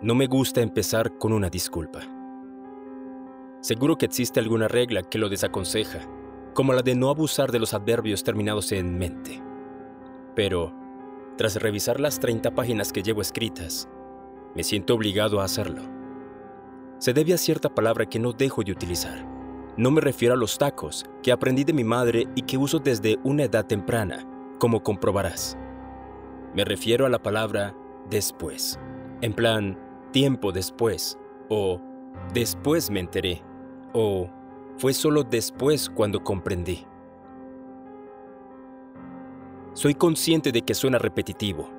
No me gusta empezar con una disculpa. Seguro que existe alguna regla que lo desaconseja, como la de no abusar de los adverbios terminados en mente. Pero, tras revisar las 30 páginas que llevo escritas, me siento obligado a hacerlo. Se debe a cierta palabra que no dejo de utilizar. No me refiero a los tacos, que aprendí de mi madre y que uso desde una edad temprana, como comprobarás. Me refiero a la palabra después, en plan, tiempo después, o después me enteré, o fue solo después cuando comprendí. Soy consciente de que suena repetitivo,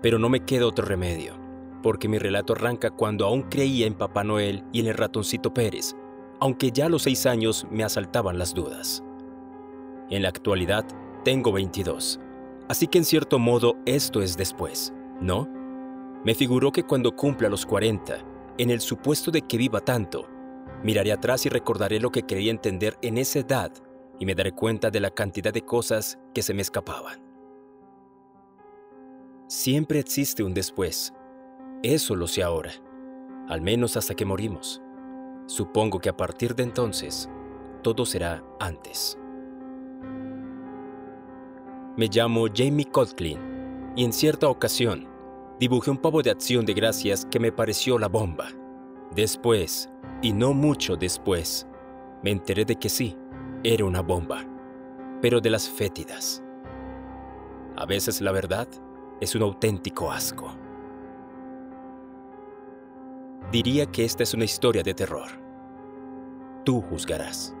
pero no me queda otro remedio, porque mi relato arranca cuando aún creía en Papá Noel y en el ratoncito Pérez, aunque ya a los seis años me asaltaban las dudas. En la actualidad tengo 22, así que en cierto modo esto es después, ¿no? Me figuró que cuando cumpla los 40, en el supuesto de que viva tanto, miraré atrás y recordaré lo que quería entender en esa edad y me daré cuenta de la cantidad de cosas que se me escapaban. Siempre existe un después. Eso lo sé ahora, al menos hasta que morimos. Supongo que a partir de entonces, todo será antes. Me llamo Jamie Codklin y en cierta ocasión dibujé un pavo de acción de gracias que me pareció la bomba. Después, y no mucho después, me enteré de que sí, era una bomba, pero de las fétidas. A veces la verdad es un auténtico asco. Diría que esta es una historia de terror. Tú juzgarás.